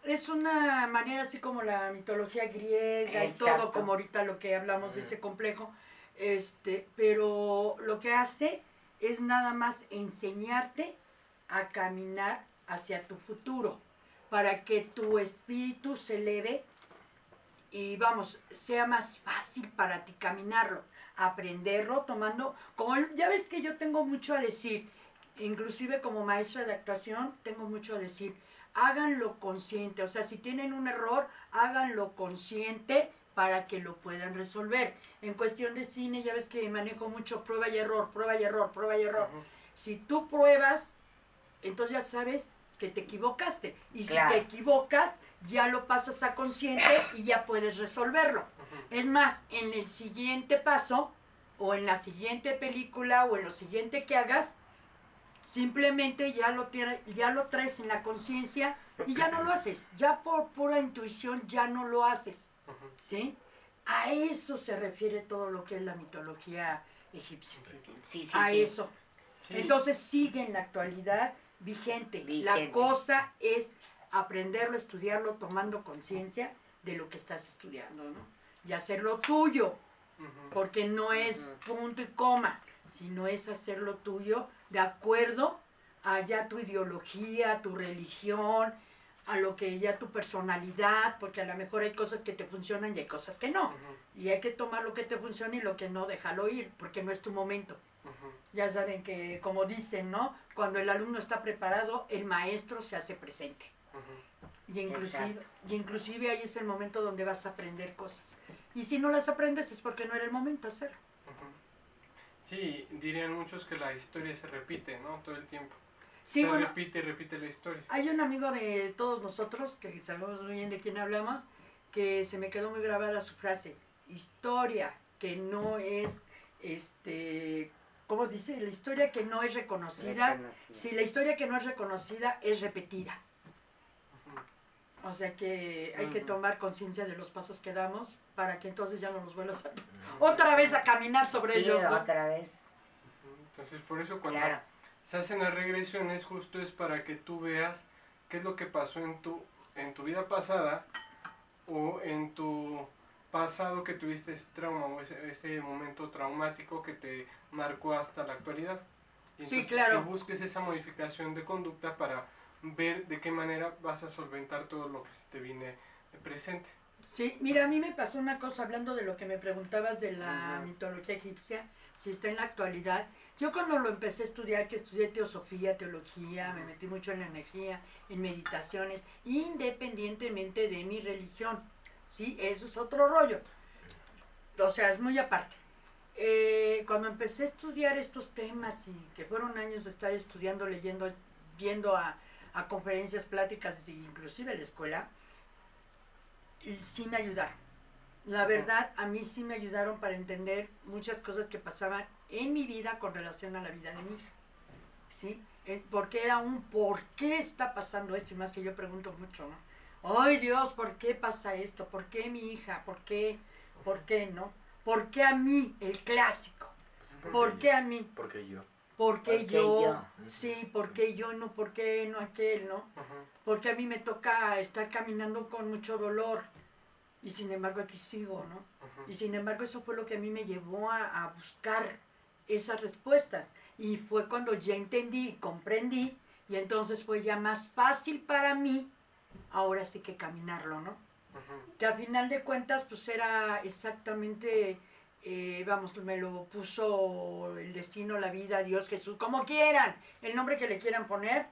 es una manera así como la mitología griega y todo, como ahorita lo que hablamos de ese complejo. Este, pero lo que hace es nada más enseñarte a caminar hacia tu futuro, para que tu espíritu se eleve y vamos, sea más fácil para ti caminarlo, aprenderlo, tomando, como ya ves que yo tengo mucho a decir, inclusive como maestra de actuación, tengo mucho a decir, háganlo consciente, o sea, si tienen un error, háganlo consciente para que lo puedan resolver. En cuestión de cine, ya ves que manejo mucho prueba y error, prueba y error, prueba y error. Si tú pruebas, entonces ya sabes que te equivocaste. Y si te equivocas, ya lo pasas a consciente y ya puedes resolverlo. Es más, en el siguiente paso, o en la siguiente película, o en lo siguiente que hagas, simplemente ya lo, ya lo traes en la conciencia y ya no lo haces. Ya por pura intuición ya no lo haces. ¿Sí? A eso se refiere todo lo que es la mitología egipcia. Sí, sí, A sí. eso. Sí, Entonces sigue en la actualidad vigente. La Vigente. cosa es aprenderlo, estudiarlo, tomando conciencia de lo que estás estudiando, ¿no? Y hacerlo tuyo, porque no es punto y coma, sino es hacerlo tuyo de acuerdo a ya tu ideología, tu religión, a lo que ya tu personalidad, porque a lo mejor hay cosas que te funcionan y hay cosas que no. Y hay que tomar lo que te funciona y lo que no, déjalo ir, porque no es tu momento. Ya saben que, como dicen, ¿no? Cuando el alumno está preparado, el maestro se hace presente. Y inclusive, Exacto. y inclusive ahí es el momento donde vas a aprender cosas. Y si no las aprendes es porque no era el momento hacerlo. Sí, dirían muchos que la historia se repite, ¿no? Todo el tiempo. Sí, se bueno, repite y repite la historia. hay un amigo de todos nosotros, que sabemos muy bien de quién hablamos, que se me quedó muy grabada su frase. Historia que no es, este, ¿cómo dice? La historia que no es reconocida. Reconocida. Si la historia que no es reconocida es repetida. O sea que hay que tomar conciencia de los pasos que damos para que entonces ya no nos vuelvas a... Otra vez a caminar sobre Sí, ellos. ¿no? otra vez. Entonces, por eso cuando Claro. Se hacen las regresiones, justo es para que tú veas qué es lo que pasó en tu, en tu vida pasada o en tu pasado que tuviste ese trauma o ese, ese momento traumático que te marcó hasta la actualidad. Y Sí, entonces claro. Que busques esa modificación de conducta para ver de qué manera vas a solventar todo lo que se te viene presente. Sí, mira, a mí me pasó una cosa hablando de lo que me preguntabas de la mitología egipcia, si está en la actualidad. Yo cuando lo empecé a estudiar, que estudié teosofía, teología, me metí mucho en la energía, en meditaciones, independientemente de mi religión. Sí, eso es otro rollo. O sea, es muy aparte. Eh, cuando empecé a estudiar estos temas y que fueron años de estar estudiando, leyendo, viendo a, a conferencias, pláticas, inclusive a la escuela, y sí me ayudaron. La verdad, a mí sí me ayudaron para entender muchas cosas que pasaban en mi vida con relación a la vida de mi hija. ¿Sí? Porque era un por qué está pasando esto, y más que yo pregunto mucho, ¿no? Ay Dios, ¿por qué pasa esto? ¿Por qué mi hija? ¿Por qué? ¿Por qué no? ¿Por qué a mí? El clásico. ¿Por qué a mí? Porque yo. ¿Por qué ¿Por qué yo? yo? Sí, ¿por qué yo? No, ¿por qué no aquel? ¿No? Ujú. porque a mí me toca estar caminando con mucho dolor y sin embargo aquí sigo, ¿no? Y sin embargo eso fue lo que a mí me llevó a, a buscar esas respuestas y fue cuando ya entendí y comprendí y entonces fue ya más fácil para mí ahora sí que caminarlo, ¿no? Que a final de cuentas pues era exactamente, eh, vamos, me lo puso el destino, la vida, Dios, Jesús, como quieran, el nombre que le quieran poner,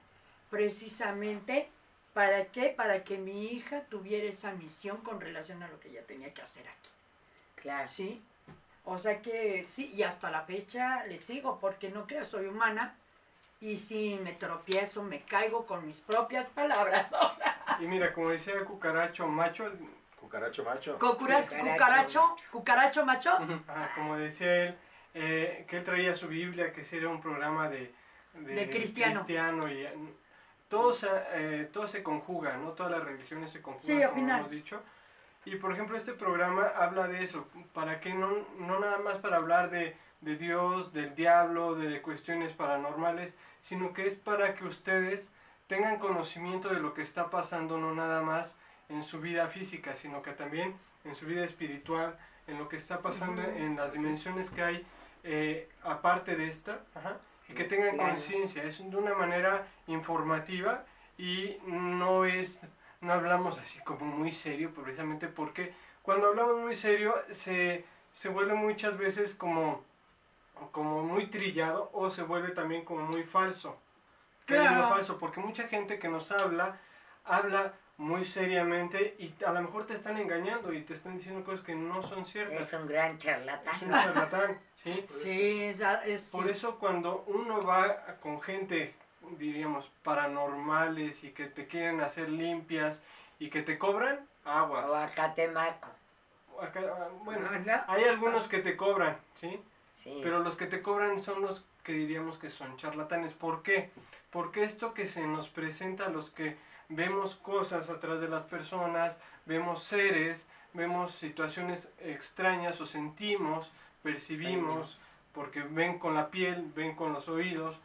precisamente, ¿para qué? Para que mi hija tuviera esa misión con relación a lo que ella tenía que hacer aquí, Claro. ¿sí? O sea que sí, y hasta la fecha le sigo, porque no creas, soy humana, y si me tropiezo, me caigo con mis propias palabras, o sea, Y mira, como decía Cucaracho Macho, Cucaracho macho. Cucura- Cucaracho, cucaracho, cucaracho macho, Ajá, como decía él, eh, que él traía su Biblia, que ese era un programa de, De cristiano. y eh, todo se, eh, todo se conjuga, ¿no? Todas las religiones se conjugan, Sí, como final. hemos dicho. Y por ejemplo, este programa habla de eso, para que no, no nada más para hablar de, de Dios, del diablo, de cuestiones paranormales, sino que es para que ustedes tengan conocimiento de lo que está pasando, no nada más en su vida física, sino que también en su vida espiritual, en lo que está pasando Ujú, en las sí. dimensiones que hay eh, aparte de esta, ajá, y que tengan conciencia, es de una manera informativa y no es, no hablamos así como muy serio, precisamente porque cuando hablamos muy serio se, se vuelve muchas veces como, como muy trillado o se vuelve también como muy falso. ¿Qué Claro. falso? Porque mucha gente que nos habla, habla muy seriamente y a lo mejor te están engañando y te están diciendo cosas que no son ciertas. Es un gran Es charlatán. un charlatán, ¿sí? Sí, es, es Por sí. eso cuando uno va con gente, diríamos, paranormales y que te quieren hacer limpias y que te cobran, aguas. O. Acá, ah, bueno, Ajá. hay algunos que te cobran, ¿sí? Sí. Pero los que te cobran son los que diríamos que son charlatanes. ¿Por qué? Porque esto que se nos presenta a los que vemos cosas atrás de las personas, vemos seres, vemos situaciones extrañas o sentimos, percibimos, porque ven con la piel, ven con los oídos.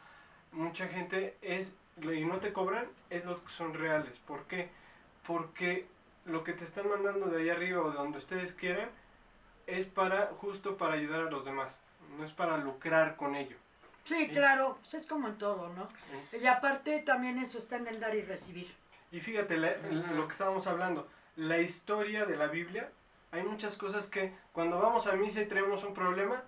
Mucha gente es, y no te cobran, es los que son reales. ¿Por qué? Porque lo que te están mandando de ahí arriba o de donde ustedes quieran es para justo para ayudar a los demás, no es para lucrar con ello. Sí, claro, pues es como en todo, ¿no? Y aparte también eso está en el dar y recibir. Y fíjate la- lo que estábamos hablando, la historia de la Biblia, hay muchas cosas que cuando vamos a misa y tenemos un problema,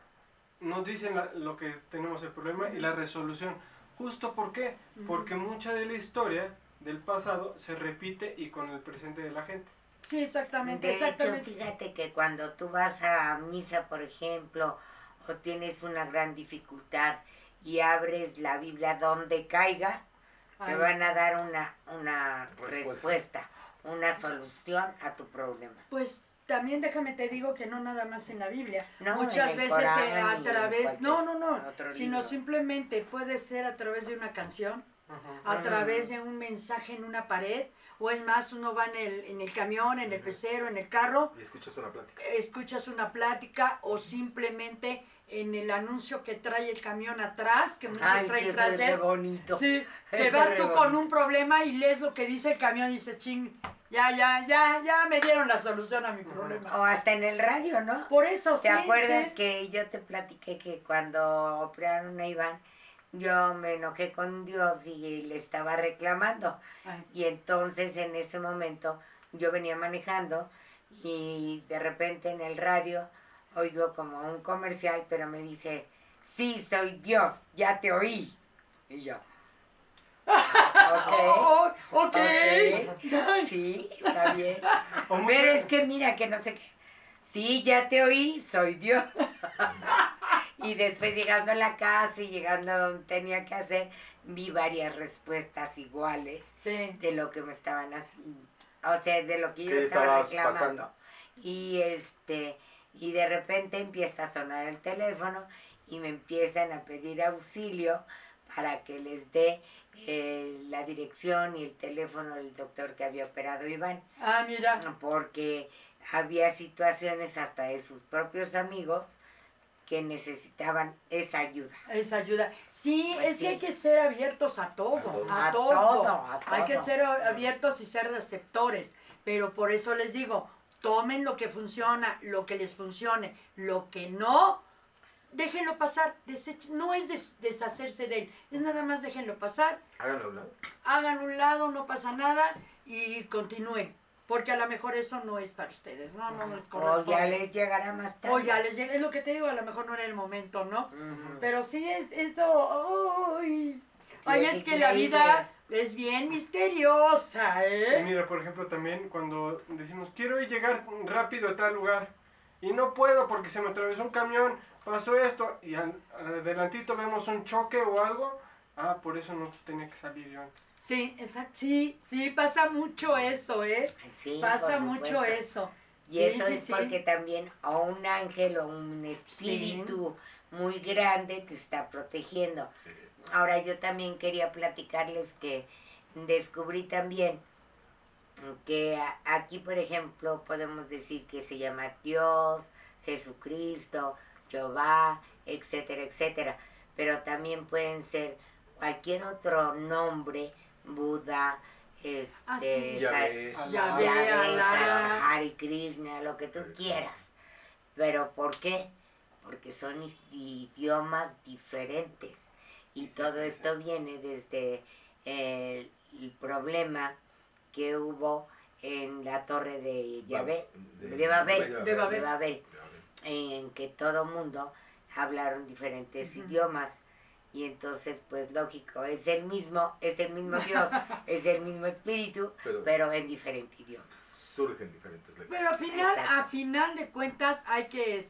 nos dicen la- lo que tenemos el problema y la resolución. ¿Justo por qué? Porque mucha de la historia del pasado se repite y con el presente de la gente. Sí, exactamente, De hecho, exactamente. fíjate que cuando tú vas a misa, por ejemplo, o tienes una gran dificultad y abres la Biblia donde caiga, te van a dar una, una Respuesta. respuesta, una solución a tu problema. Pues también déjame te digo que no nada más en la Biblia. No, Muchas veces Corán eh, a través, no, no, no, sino libro. simplemente puede ser a través de una canción. A través de un mensaje en una pared, o es más, uno va en el, en el camión, en el pecero, en el carro, Y escuchas una plática. escuchas una plática o simplemente en el anuncio que trae el camión atrás, que muchos Ay, sí, traen frases. bonito. Sí, Es te vas tú bonito. con un problema y lees lo que dice el camión y dices, ching, ya, ya, ya, ya me dieron la solución a mi problema. O hasta en el radio, ¿no? Por eso, ¿Te sí, acuerdas sí. que yo te platiqué que cuando operaron a Iván, yo me enojé con Dios y le estaba reclamando? Ay, Y entonces en ese momento yo venía manejando y de repente en el radio oigo como un comercial, pero me dice, sí, soy Dios, ya te oí. Y yo, ok, Oh, ok. ok, Ay, sí, está bien. Pero es que mira que no sé qué. Sí, ya te oí, soy Dios. y después llegando a la casa y llegando a donde tenía que hacer, vi varias respuestas iguales Sí. de lo que me estaban haciendo. O sea, de lo que yo ¿Qué estaba reclamando. pasando? Y este, y de repente empieza a sonar el teléfono y me empiezan a pedir auxilio para que les dé eh, la dirección y el teléfono del doctor que había operado a Iván Ah, mira. porque había situaciones hasta de sus propios amigos que necesitaban esa ayuda. Esa ayuda. Sí, Pues es sí. que hay que ser abiertos a todo, A a todo. todo. A todo, a Hay que ser abiertos y ser receptores. Pero por eso les digo, tomen lo que funciona, lo que les funcione, lo que no, déjenlo pasar. Desech- no es des- deshacerse de él, es nada más déjenlo pasar, Háganlo a un lado. hagan un lado, no pasa nada y continúen. Porque a lo mejor eso no es para ustedes, no, no les O corresponde. ya les llegará más tarde. O ya les llega, es lo que te digo, a lo mejor no era el momento, ¿no? Pero sí es esto, ay, ay, es que la vida es bien misteriosa, Y ¿eh? mira, por ejemplo, también cuando decimos, quiero llegar rápido a tal lugar y no puedo porque se me atravesó un camión, pasó esto y al, adelantito vemos un choque o algo, ah, por eso no tenía que salir yo antes. Sí, exacto, sí, sí, pasa mucho eso, ¿eh? Sí, Pasa por mucho eso. Y Sí, eso sí, es sí. porque también o un ángel o un espíritu muy grande te está protegiendo. Sí. Ahora yo también quería platicarles que descubrí también que a- aquí, por ejemplo, podemos decir que se llama Dios, Jesucristo, Jehová, etcétera, etcétera. Pero también pueden ser cualquier otro nombre, Buda, este, Ah, sí. Yahvé. Hare Krishna, lo que tú quieras. Pero ¿por qué? Porque son idiomas diferentes. Y todo esto viene desde el, el problema que hubo en la torre de Yahvé, de Babel, De Babel. de Babel, en que todo mundo hablaron diferentes idiomas. Y entonces, pues lógico, es el mismo, es el mismo Dios, es el mismo espíritu, Pero- pero en diferente idioma. Surgen diferentes lenguas. Pero al final, Exacto. a final de cuentas hay que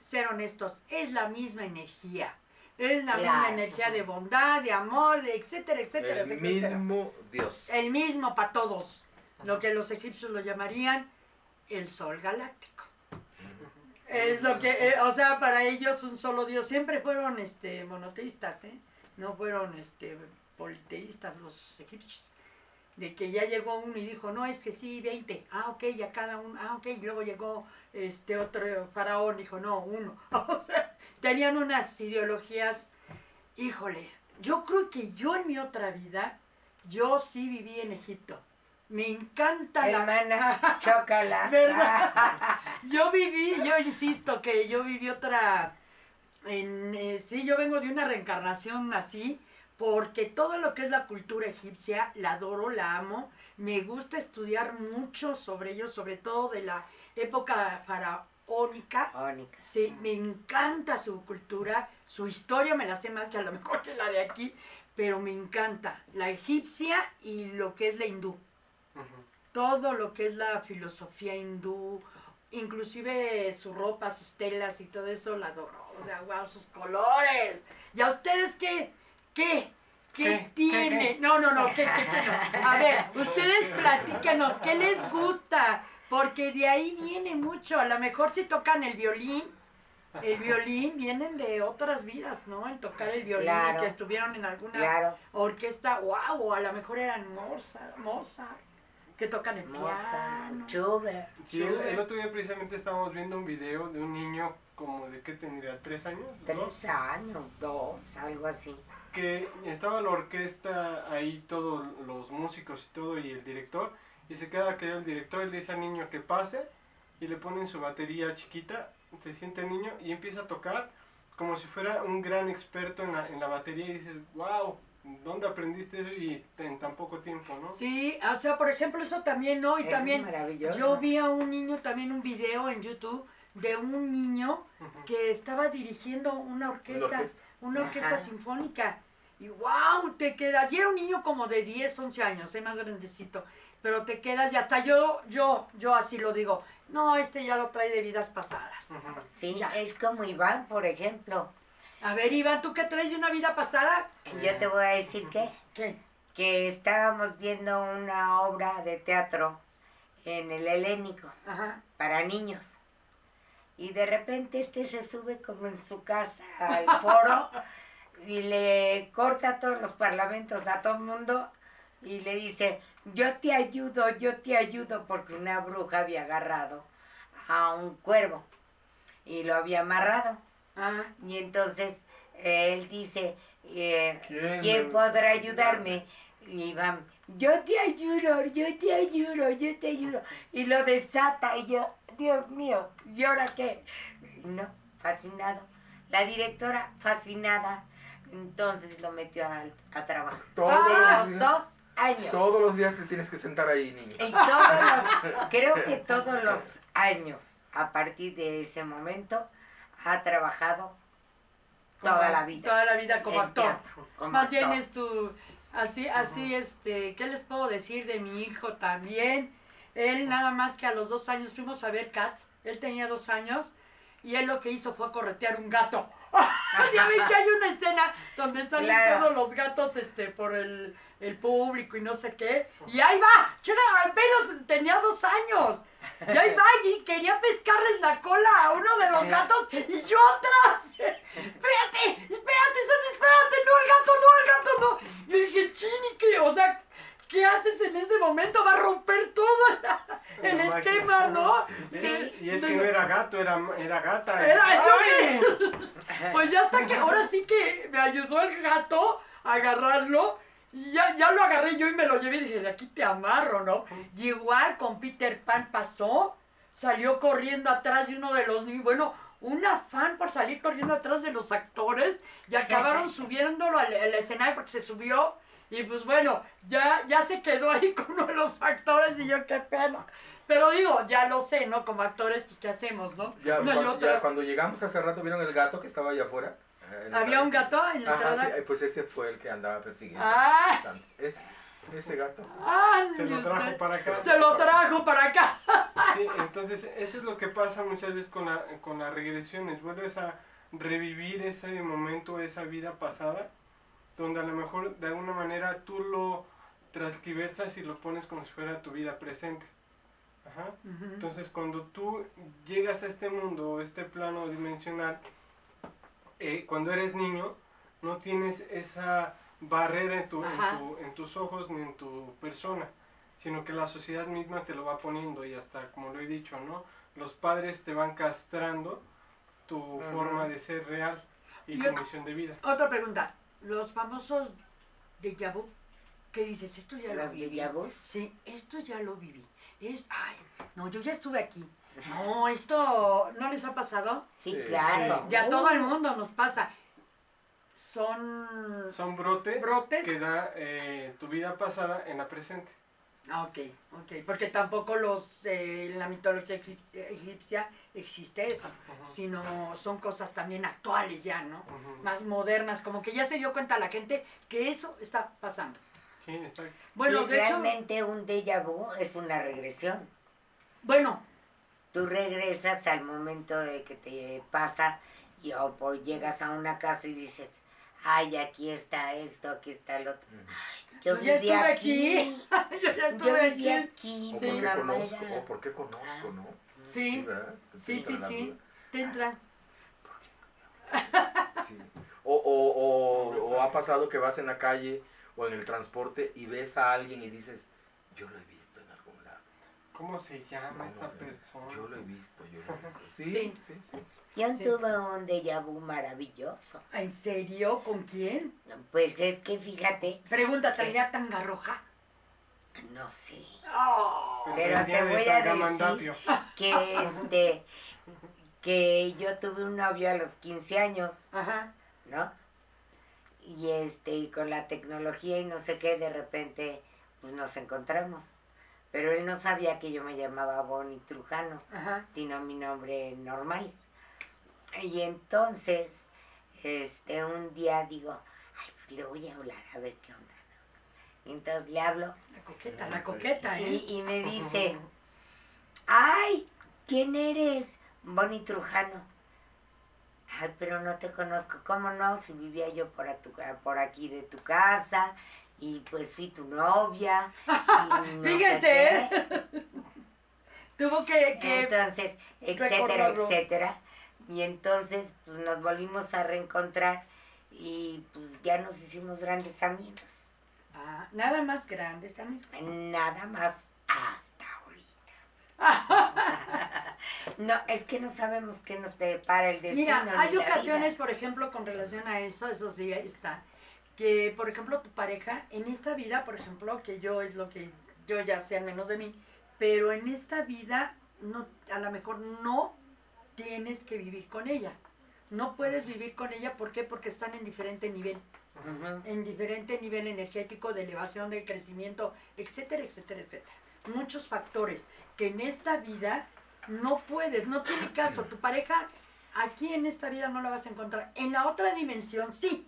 ser honestos, es la misma energía. Es la misma energía de bondad, de amor, de etcétera, etcétera, El etcétera. mismo Dios. El mismo para todos. Lo que los egipcios lo llamarían el sol galáctico. Es lo que, eh, o sea, para ellos un solo Dios. Siempre fueron este monoteístas, ¿eh? No fueron este politeístas los egipcios. De que ya llegó uno y dijo, no, es que sí, 20. Ah, ok, ya cada uno. Ah, ok. Y luego llegó este otro faraón, dijo, no, uno. O sea, tenían unas ideologías. Híjole, yo creo que yo en mi otra vida, yo sí viví en Egipto. Me encanta la... Hermana, chócala. ¿Verdad? Yo viví, yo insisto que yo viví otra, en, eh, sí, yo vengo de una reencarnación así, porque todo lo que es la cultura egipcia, la adoro, la amo, me gusta estudiar mucho sobre ellos, sobre todo de la época faraónica. Mónica. Sí, me encanta su cultura, su historia me la sé más que a lo mejor que la de aquí, pero me encanta la egipcia y lo que es la hindú. Todo lo que es la filosofía hindú, inclusive su ropa, sus telas y todo eso, la adoro. O sea, wow, sus colores. ¿Y a ustedes qué? ¿Qué? ¿Qué, ¿Qué? tiene? ¿Qué, qué? No, no, no, ¿qué, qué, qué no? A ver, ustedes platíquenos, ¿qué les gusta? Porque de ahí viene mucho. A lo mejor si tocan el violín, el violín vienen de otras vidas, ¿no? El tocar el violín, Claro. que estuvieron en alguna Claro, orquesta, wow, o a lo mejor eran Mozart, Mozart que tocan el piano. Schubert. Sí, el, el otro día precisamente estábamos viendo un video de un niño como de qué tendría, tres años, dos, Tres años, dos, algo así. que estaba la orquesta ahí, todos los músicos y todo, y el director, y se queda que el director y le dice al niño que pase, y le ponen su batería chiquita, se siente el niño y empieza a tocar como si fuera un gran experto en la, en la batería, y dices, wow, ¿dónde aprendiste eso y en tan poco tiempo, no? Sí, o sea, por ejemplo, eso también, ¿no? Y Es también maravilloso. yo vi a un niño, también un video en YouTube de un niño que estaba dirigiendo una orquesta, Una orquesta. una orquesta Ajá. sinfónica. Y wow, te quedas. Y era un niño como de 10, 11 años, es más grandecito. Pero te quedas y hasta yo, yo, yo así lo digo. No, este ya lo trae de vidas pasadas. Sí, Ya. es como Iván, por ejemplo. A ver, Iván, ¿tú qué traes de una vida pasada? Yo te voy a decir que, ¿Qué? que estábamos viendo una obra de teatro en el Helénico Ajá. para niños. Y de repente este se sube como en su casa al foro y le corta todos los parlamentos a todo el mundo y le dice, yo te ayudo, yo te ayudo, porque una bruja había agarrado a un cuervo y lo había amarrado. Ah, Y entonces eh, él dice, eh, ¿Quién ¿quién, me- podrá ayudarme? Y van, yo te ayudo, yo te ayudo, yo te ayudo. Y lo desata y yo, Dios mío, ¿y ahora qué? No, fascinado. La directora fascinada. Entonces lo metió a, a trabajar. Todos, Ah, los Dos años. todos los días te tienes que sentar ahí, niño. Y todos los, creo que todos los años, a partir de ese momento, ha trabajado toda como- la vida. Toda la vida como actor. teatro, como Más bien actor. es tu, así, así, este, ¿qué les puedo decir de mi hijo también? Él nada más que a los dos años fuimos a ver Cats, él tenía dos años, y él lo que hizo fue corretear un gato. ya ven que hay una escena donde salen Claro. todos los gatos, este, por el, el público y no sé qué, y ahí va, chica, apenas tenía dos años. Y ahí va y quería pescarles la cola a uno de los gatos y yo atrás. Espérate, espérate, Santi, espérate, no el gato, no el gato, no. Y dije, chini, ¿qué? O sea, ¿qué haces en ese momento? Va a romper todo el, el La esquema, magia. ¿no? Sí, y es que no era gato, era, era gata. Era yo. Pues ya hasta que ahora sí que me ayudó el gato a agarrarlo. Y ya, ya lo agarré yo y me lo llevé y dije, de aquí te amarro, ¿no? Y igual con Peter Pan pasó, salió corriendo atrás de uno de los niños, bueno, un afán por salir corriendo atrás de los actores y acabaron subiéndolo al, al escenario porque se subió y pues bueno, ya, ya se quedó ahí con uno de los actores y yo qué pena. Pero digo, ya lo sé, ¿no? Como actores, pues ¿qué hacemos, no? Ya, y cuando, ya cuando llegamos hace rato, ¿vieron el gato que estaba allá afuera? Eh, ¿Había un gato en la Ajá, entrada? sí, pues ese fue el que andaba persiguiendo. Ah. Es, ese gato. Ah, Se lo usted- trajo para acá. Se lo trajo para acá. Sí, entonces eso es lo que pasa muchas veces con, la, con las regresiones. Vuelves a revivir ese momento, esa vida pasada, donde a lo mejor de alguna manera tú lo transquiversas y lo pones como si fuera tu vida presente. Ajá. Entonces cuando tú llegas a este mundo, este plano dimensional, eh, cuando eres niño, no tienes esa barrera en, tu, en, tu- en tus ojos ni en tu persona, sino que la sociedad misma te lo va poniendo y hasta, como lo he dicho, ¿no? Los padres te van castrando tu forma de ser real y Yo- tu misión de vida. Otra pregunta. Los famosos de vu, ¿qué dices? Esto ya lo Los viví. Sí, esto ya lo viví. Es, ay, no, yo ya estuve aquí. No, esto no les ha pasado. Sí, Sí, claro. Ya a todo el mundo nos pasa. Son. Son brotes, Brotes. que da eh, tu vida pasada en la presente. Ah, ok, ok. Porque tampoco los eh, en la mitología egip- egipcia existe eso. Ujú. Sino son cosas también actuales ya, ¿no? Más modernas. Como que ya se dio cuenta la gente que eso está pasando. Sí, exacto. Bueno, Sí, de hecho. un déjà vu es una regresión. Bueno, Tú regresas al momento de que te pasa y o por llegas a una casa y dices, ay, aquí está esto, aquí está el otro. Yo, Yo ya estuve aquí. yo ya estuve aquí. aquí. O porque conozco, o porque conozco, ¿no? Sí, sí, entra sí, sí. Te entran. Sí. O, o, o, o ha pasado que vas en la calle o en el transporte y ves a alguien y dices, yo lo he visto. ¿Cómo se llama ¿Cómo esta se- persona? Yo lo he visto, yo lo he visto. Sí, Sí. sí, sí. Yo Sí. tuve un déjà vu maravilloso. ¿En serio? ¿Con quién? Pues es que fíjate, Pregunta, ¿traía tanga roja? no sé, Oh. Pero te de voy a decir- que este, que yo tuve un novio a los 15 años, Ajá. ¿no? Y este, y con la tecnología y no sé qué, de repente, pues nos encontramos. Pero él no sabía que yo me llamaba Bonnie Trujano. Ajá. sino mi nombre normal. Y entonces, este, un día digo, ay, pues le voy a hablar a ver qué onda. ¿no? Entonces le hablo La coqueta, la coqueta, ¿eh? y, y me dice, ay, ¿quién eres? Bonnie Trujano. Ay, pero no te conozco. ¿Cómo no? Si vivía yo por, a tu por aquí de tu casa y pues fui tu novia. y no Fíjense, qué. Tuvo que, que Entonces, etcétera, recordarlo. etcétera. Y entonces pues, nos volvimos a reencontrar y pues ya nos hicimos grandes amigos. Ah, nada más grandes, amigos. Nada más hasta ahorita. no, es que no sabemos qué nos depara el destino. Mira, hay ocasiones, vida. por ejemplo, con relación a eso, eso sí ahí está, que por ejemplo tu pareja, en esta vida, por ejemplo, que yo es lo que yo ya sé al menos de mí, pero en esta vida no, a lo mejor no tienes que vivir con ella. No puedes vivir con ella, ¿por qué? Porque están en diferente nivel, en diferente nivel energético, de elevación, de crecimiento, etcétera, etcétera, etcétera. Muchos factores que en esta vida no puedes, no tiene caso. Tu pareja aquí en esta vida no la vas a encontrar. En la otra dimensión sí.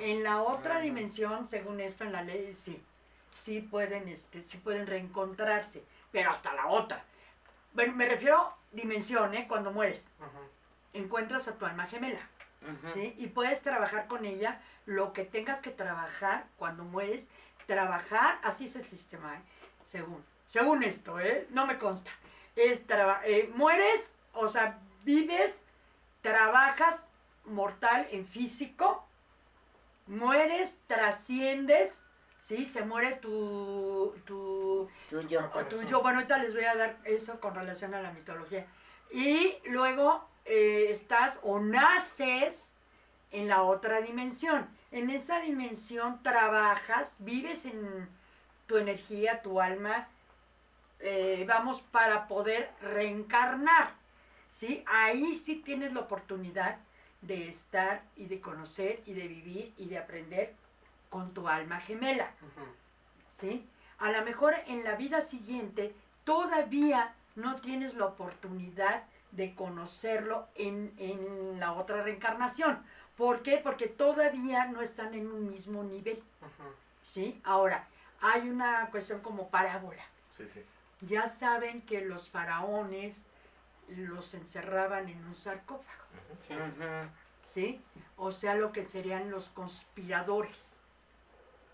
En la otra dimensión, según esto en la ley, sí. Sí pueden, este, sí pueden reencontrarse. Pero hasta la otra. Bueno, me refiero dimensión, ¿eh? Cuando mueres. Encuentras a tu alma gemela. ¿sí? Y puedes trabajar con ella lo que tengas que trabajar cuando mueres. Trabajar, así es el sistema, ¿eh? Según, según esto, ¿eh? No me consta. Es traba- eh, mueres, o sea, vives, trabajas mortal en físico, mueres, trasciendes, ¿sí? Se muere tu, tu, Tuyo. o tuyo. Bueno, ahorita les voy a dar eso con relación a la mitología. Y luego eh, estás o naces en la otra dimensión. En esa dimensión trabajas, vives en tu energía, tu alma, eh, vamos, para poder reencarnar. ¿sí? Ahí sí tienes la oportunidad de estar y de conocer y de vivir y de aprender con tu alma gemela. ¿sí? A lo mejor en la vida siguiente todavía no tienes la oportunidad de conocerlo en, en la otra reencarnación. ¿Por qué? Porque todavía no están en un mismo nivel. ¿Sí? Ahora, hay una cuestión como parábola. Sí, sí. Ya saben que los faraones los encerraban en un sarcófago. Sí. O sea, lo que serían los conspiradores,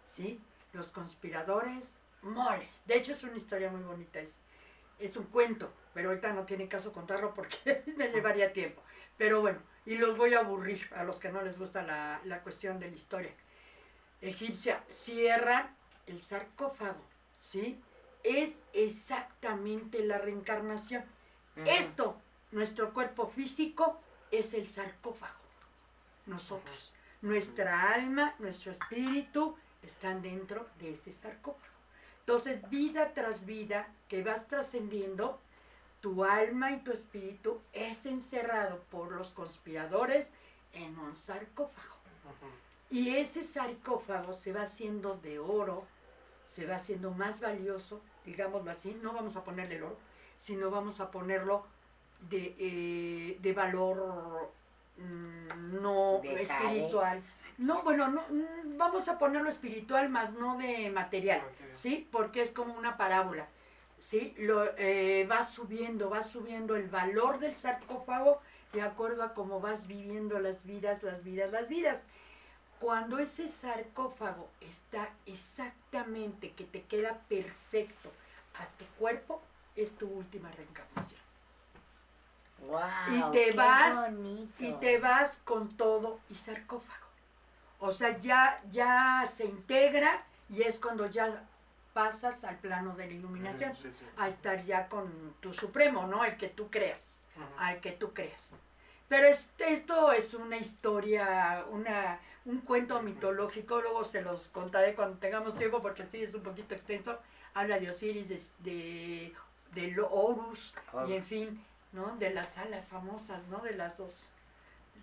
¿sí? Los conspiradores moles. De hecho, es una historia muy bonita, es, es un cuento, pero ahorita no tiene caso contarlo porque me llevaría tiempo. Pero bueno, y los voy a aburrir a los que no les gusta la, la cuestión de la historia. Egipcia, cierran el sarcófago, ¿sí? Es exactamente la reencarnación. Esto, nuestro cuerpo físico, es el sarcófago. Nosotros, nuestra alma, nuestro espíritu están dentro de ese sarcófago. Entonces, vida tras vida que vas trascendiendo, tu alma y tu espíritu es encerrado por los conspiradores en un sarcófago. Y ese sarcófago se va haciendo de oro, se va haciendo más valioso, digámoslo así, no vamos a ponerle el oro, sino vamos a ponerlo de, eh, de valor mm, no De espiritual. No, bueno, no, mm, vamos a ponerlo espiritual, más no de material, Material. ¿sí? Porque es como una parábola, ¿sí? Lo, eh, va subiendo, va subiendo el valor del sarcófago de acuerdo a cómo vas viviendo las vidas, las vidas, las vidas. Cuando ese sarcófago está exactamente, que te queda perfecto a tu cuerpo, es tu última reencarnación. Guau, Y te qué vas, bonito. Y te vas con todo y sarcófago. O sea, ya, ya se integra y es cuando ya pasas al plano de la iluminación, Sí, sí. a estar ya con tu supremo, ¿no? El que tú creas al que tú creas. Pero es- esto es una historia, una, un cuento mitológico, luego se los contaré cuando tengamos tiempo porque sí es un poquito extenso. Habla de Osiris, de, de, de lo- Horus y en fin, ¿no? De las alas famosas, ¿no? De las dos.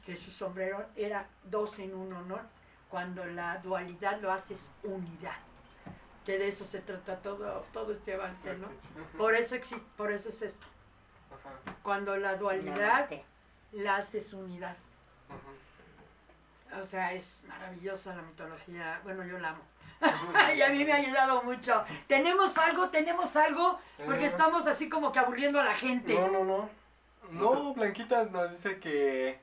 Que su sombrero era dos en uno, ¿no? Cuando la dualidad lo haces unidad. Que de eso se trata todo, todo este avance, ¿no? Por eso existe, por eso es esto. Cuando la dualidad la haces unidad. O sea, es maravillosa la mitología. Bueno, yo la amo. y a mí me ha ayudado mucho. Tenemos algo, tenemos algo, porque Eh. estamos así como que aburriendo a la gente. No, no, no. No, Blanquita nos dice que